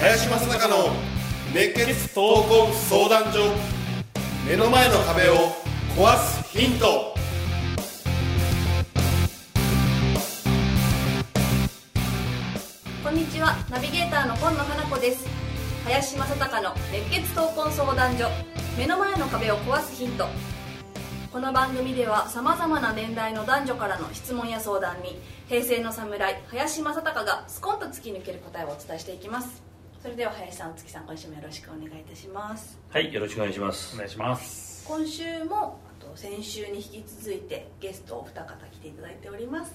林正孝の熱血闘魂相談所目の前の壁を壊すヒント。こんにちは。ナビゲーターの今野花子です。林正孝の熱血闘魂相談所目の前の壁を壊すヒント。この番組ではさまざまな年代の男女からの質問や相談に平成の侍林正孝がスコンと突き抜ける答えをお伝えしていきます。それでは林さん月さん今週もよろしくお願いいたします。はい、よろしくお願いします。お願いします。今週もあと先週に引き続いてゲストお二方来ていただいております。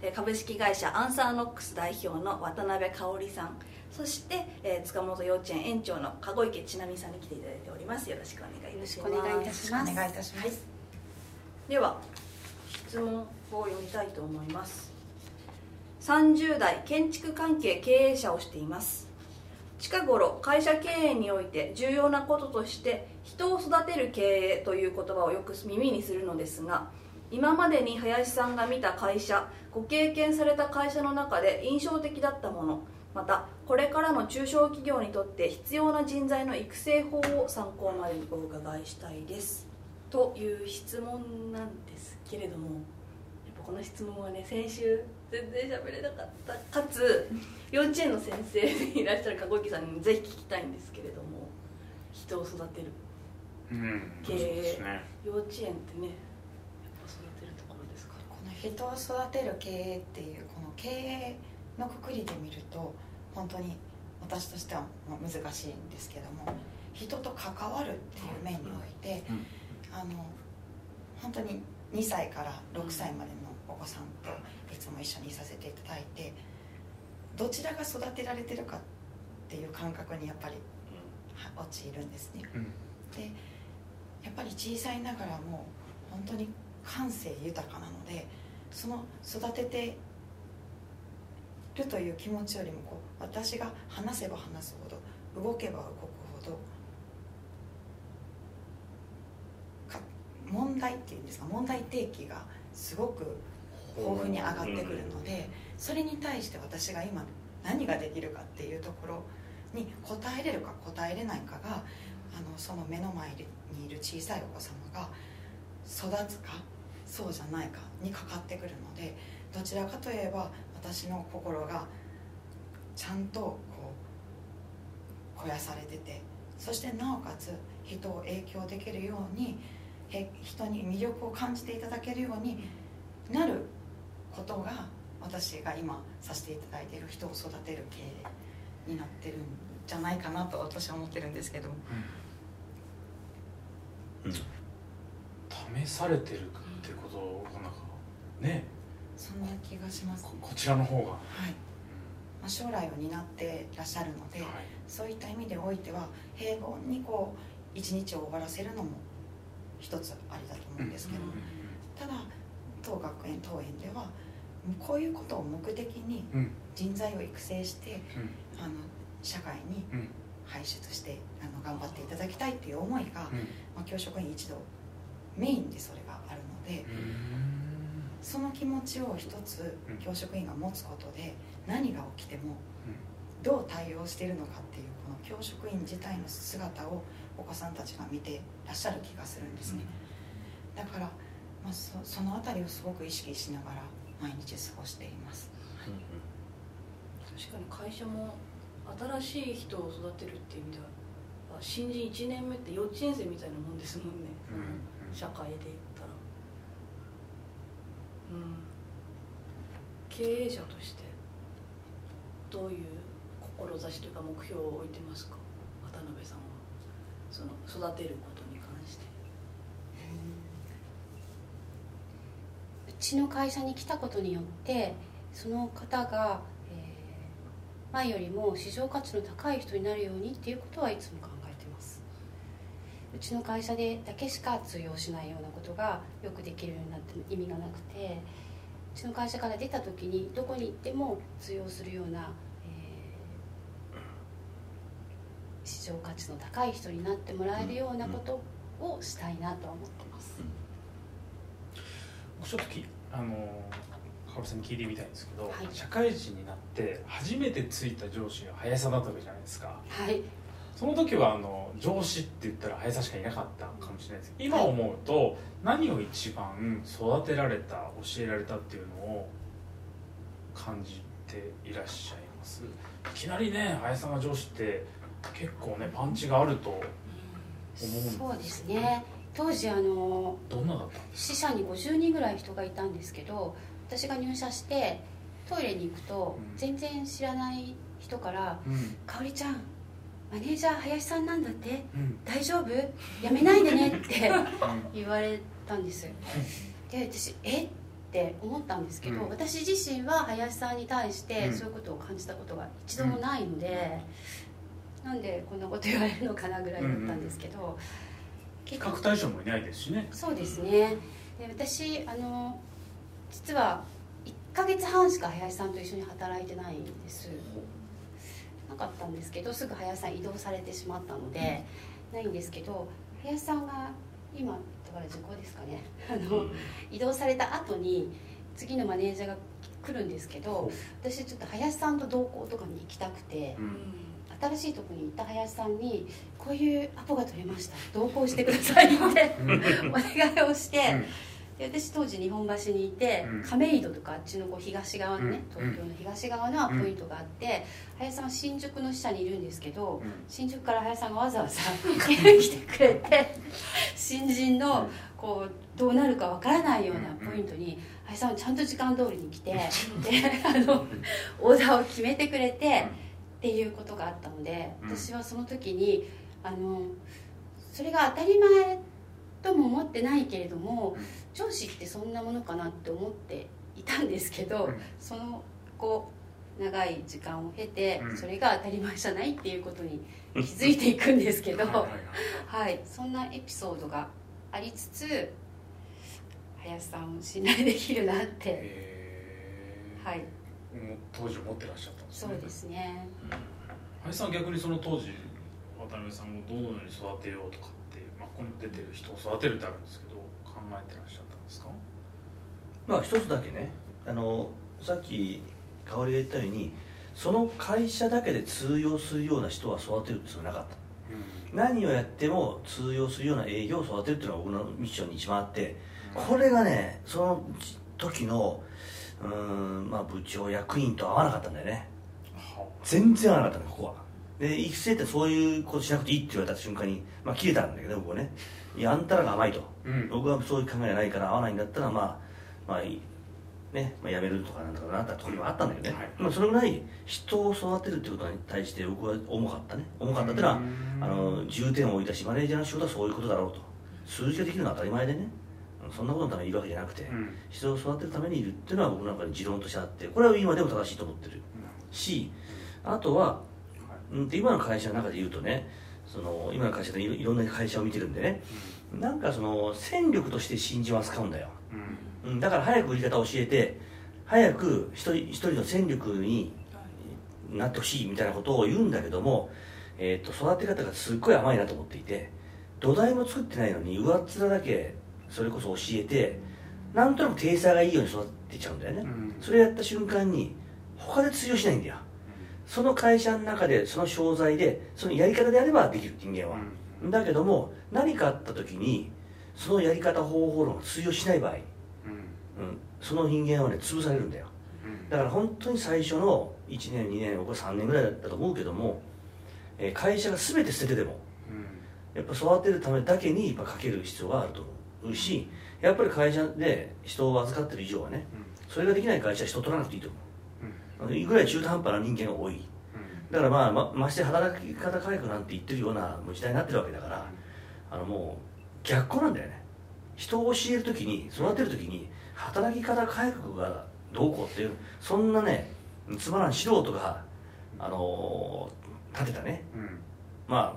えー株式会社アンサーノックス代表の渡辺香織さんそして、えー塚本幼稚園園長の籠池千奈美さんに来ていただいております。よろしくお願いいたします。お願いいたしますお願いいたします、はい、では質問を読みたいと思います。30代建築関係経営者をしています。近頃会社経営において重要なこととして人を育てる経営という言葉をよく耳にするのですが今までに林さんが見た会社ご経験された会社の中で印象的だったものまたこれからの中小企業にとって必要な人材の育成法を参考までにお伺いしたいです。という質問なんですけれどもやっぱこの質問はね先週全然喋れなかった。かつ 幼稚園の先生でいらっしゃる籠池さんにぜひ聞きたいんですけれども人を育てる。うん経営そうですね。幼稚園ってねやっぱ育てるところですか？この人を育てる経営っていうこの経営のくくりで見ると本当に私としては難しいんですけども人と関わるっていう面において、うんあの本当に2歳から6歳までのお子さんといつも一緒にいさせていただいてどちらが育てられてるかっていう感覚にやっぱりは陥るんですね。うんでやっぱり小さいながらも本当に感性豊かなのでその育ててるという気持ちよりもこう私が話せば話すほど動けば動くほど問題っていうんですか問題提起がすごく豊富に上がってくるのでそれに対して私が今何ができるかっていうところに答えれるか答えれないかがあのその目の前にいる小さいお子様が育つかそうじゃないかにかかってくるのでどちらかといえば私の心がちゃんとこう肥やされててそしてなおかつ人を影響できるように人に魅力を感じていただけるようになることが私が今させていただいている人を育てる経営になってるんじゃないかなと私は思ってるんですけども。うん試されてるってことがなんかねそんな気がします、ここちらの方が、はい。まあ、将来を担ってらっしゃるので、はい。そういった意味でおいては平凡にこう一日を終わらせるのも一つありだと思うんですけど、ただ当学園当園ではこういうことを目的にうん。うん人材を育成してうん。あの社会にうん。輩出してあの頑張っていただきたいっていう思いが、うん。まあ、教職員一同メインでそれがあるのでその気持ちを一つうん。教職員が持つことで何が起きてもどう対応しているのかっていうこの教職員自体の姿をお子さんたちが見てらっしゃる気がするんですね、だから、まあ、そその辺りをすごく意識しながら毎日過ごしています。確かに会社も新しい人を育てるっていう意味ではあ新人1年目って幼稚園生みたいなもんですもんね、うん。うん。社会で経営者としてどういう志というか目標を置いてますか？渡辺さんは。その育てることに関して。うちの会社に来たことによってその方が、えー前よりも市場価値の高い人になるようにっていうことはいつも考えうちの会社でだけしか通用しないようなことがよくできるようになっても意味がなくてうちの会社から出た時にどこに行っても通用するような、えー市場価値の高い人になってもらえるようなことをしたいなとは思ってます、ちょっときあのかおりさんに聞いてみたいんですけど、はい。社会人になって初めてついた上司が林さんだったわけじゃないですか。はいその時はあの上司って言ったら林さんしかいなかったかもしれないです。けど今思うと何を一番育てられた教えられたっていうのを感じていらっしゃいます？いきなりね林さんが上司って結構ねパンチがあると思うんですそうですね。当時あのどんなだったんです死者に50人ぐらい人がいたんですけど私が入社してトイレに行くとうん。全然知らない人からかうん「かおりちゃんマネージャー林さんなんだって。うん。大丈夫？やめないでね」って 言われたんです。で私え？って思ったんですけど、うん。私自身は林さんに対してうん。そういうことを感じたことが一度もないので、なんでこんなこと言われるのかなぐらいだったんですけど、比結構較対象もいないですしね。そうですね。で私あの実は1ヶ月半しか林さんと一緒に働いてないんですなかったんですけどすぐ林さん移動されてしまったので、ないんですけど林さんが今だから時効ですかね。あの移動された後に次のマネージャーが来るんですけど私ちょっと林さんと同行とかに行きたくてうん。新しいとこに行った林さんに「こういうアポが取れました。同行してください」ってお願いをして、で私当時日本橋にいて、うん。亀戸とかあっちのこう東側のね、うん。東京の東側のポイントがあって、林さんは新宿の下にいるんですけど、うん。新宿から林さんがわざわざ 来てくれて新人のこうどうなるかわからないようなポイントに林さんはちゃんと時間通りに来てであのオーダーを決めてくれてっていうことがあったのでうん。私はその時にあのそれが当たり前とも思ってないけれどもうん。上司ってそんなものかなって思っていたんですけど、うん。そのこう長い時間を経て、うん。それが当たり前じゃないっていうことに気づいていくんですけど、はいそんなエピソードがありつつ林さんを信頼できるなって、はい、もう当時思ってらっしゃったんですね。そうですね。林さんは逆にその当時渡辺さんをどのように育てようとかここに出てる人を育てるってあるんですけど考えてらっしゃったんですか？まあ一つだけねあのさっき香織が言ったようにその会社だけで通用するような人は育てるっていうのはなかった。何をやっても通用するような営業を育てるっていうのが僕のミッションに一番あってこれがねその時のうーん、まあ、部長役員と合わなかったんだよね。は全然合わなかったのここはで育成ってそういうことしなくていいって言われた瞬間に、まあ、切れたんだけど僕はね。いやあんたらが甘いと。うん。僕はそういう考えがないから合わないんだったらまあまあいい。ね、まあ、やめるとかなんだかなったところもあったんだけどね、はい。まあ、それぐらい。人を育てるっていうことに対して僕は重かったね。重かったっていうのはうん。あの重点を置いたしマネージャーの仕事はそういうことだろうと。数字ができるのは当たり前でね。うんそんなことのためにいるわけじゃなくて、うん。人を育てるためにいるっていうのは僕の中に持論としてあってこれは今でも正しいと思ってる。しあとはうんで今の会社の中で言うとねその今の会社でいろんな会社を見てるんでねなんかその戦力として新人を扱うんだよ、うん。うん、だから早く売り方を教えて早く一人一人の戦力になってほしいみたいなことを言うんだけども、えー、と育て方がすっごい甘いなと思っていて土台も作ってないのに上っ面だけそれこそ教えてなんとなく体裁がいいように育てちゃうんだよね、うん。それやった瞬間に他で通用しないんだよその会社の中でその商材でそのやり方であればできる人間は、だけども何かあった時にそのやり方方法論が通用しない場合、うん。うん、その人間はね潰されるんだよ。うん。だから本当に最初の1年2年僕は3年ぐらいだったと思うけども、えー会社が全て捨ててでもやっぱ育てるためだけにやっぱかける必要があると思うしやっぱり会社で人を預かってる以上はねそれができない会社は人取らなくていいと思ういくらい中途半端な人間が多い。だからまあままして働き方改革なんて言ってるような時代になってるわけだからあのもう逆光なんだよね。人を教える時に育てる時に働き方改革がどうこうっていうそんなねつまらん素人があのー立てたね。うん。ま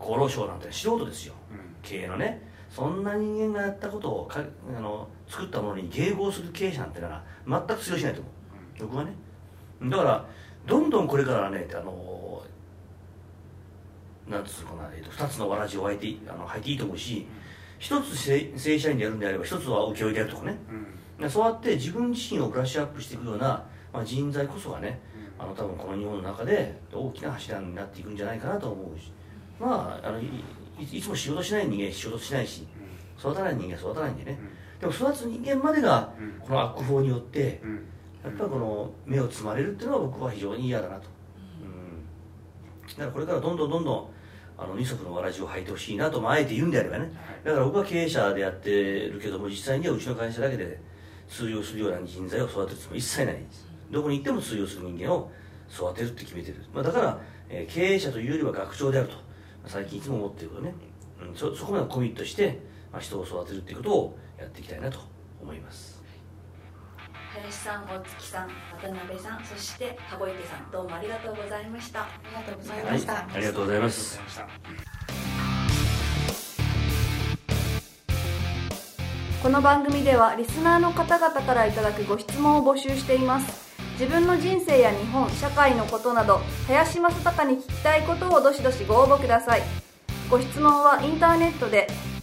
あ厚労省なんて素人ですよ。うん。経営のね。そんな人間がやったことをかあの作ったものに迎合する経営者なんてのは全く通用しないと思う。僕はねだからどんどんこれからはねあのなんつうのかな、えー、と2つのわらじを履いていあの履いていいと思うし一つ正正社員でやるんであれば一つは請負でやるとかね。うん。そうやって自分自身をブラッシュアップしていくような、まあ、人材こそがねあの多分この日本の中で大きな柱になっていくんじゃないかなと思うし。まああのいつも仕事しない人間仕事しないし育たない人間育たないんでね。でも育つ人間までがうん。この悪法によってうんやっぱりこの目をつまれるっていうのは僕は非常に嫌だなと、うん、だからこれからどんどんどんどんあの二足のわらじを履いてほしいなと、まあ、あえて言うんであればね。だから僕は経営者でやってるけども実際にはうちの会社だけで通用するような人材を育てるつもり一切ない。んですどこに行っても通用する人間を育てるって決めてる、まあ、だから、えー経営者というよりは学長であると、まあ最近いつも思ってることね、うん、そそこまでコミットして、まあ、人を育てるっていうことをやっていきたいなと思います林さん大月さん渡辺さんそして羽子池さんどうもありがとうございました。ありがとうございはいました、ありがとうございありがとうございましたこの番組ではリスナーの方々からいただくご質問を募集しています。自分の人生や日本社会のことなど林正孝に聞きたいことをどしどしご応募ください。ご質問はインターネットで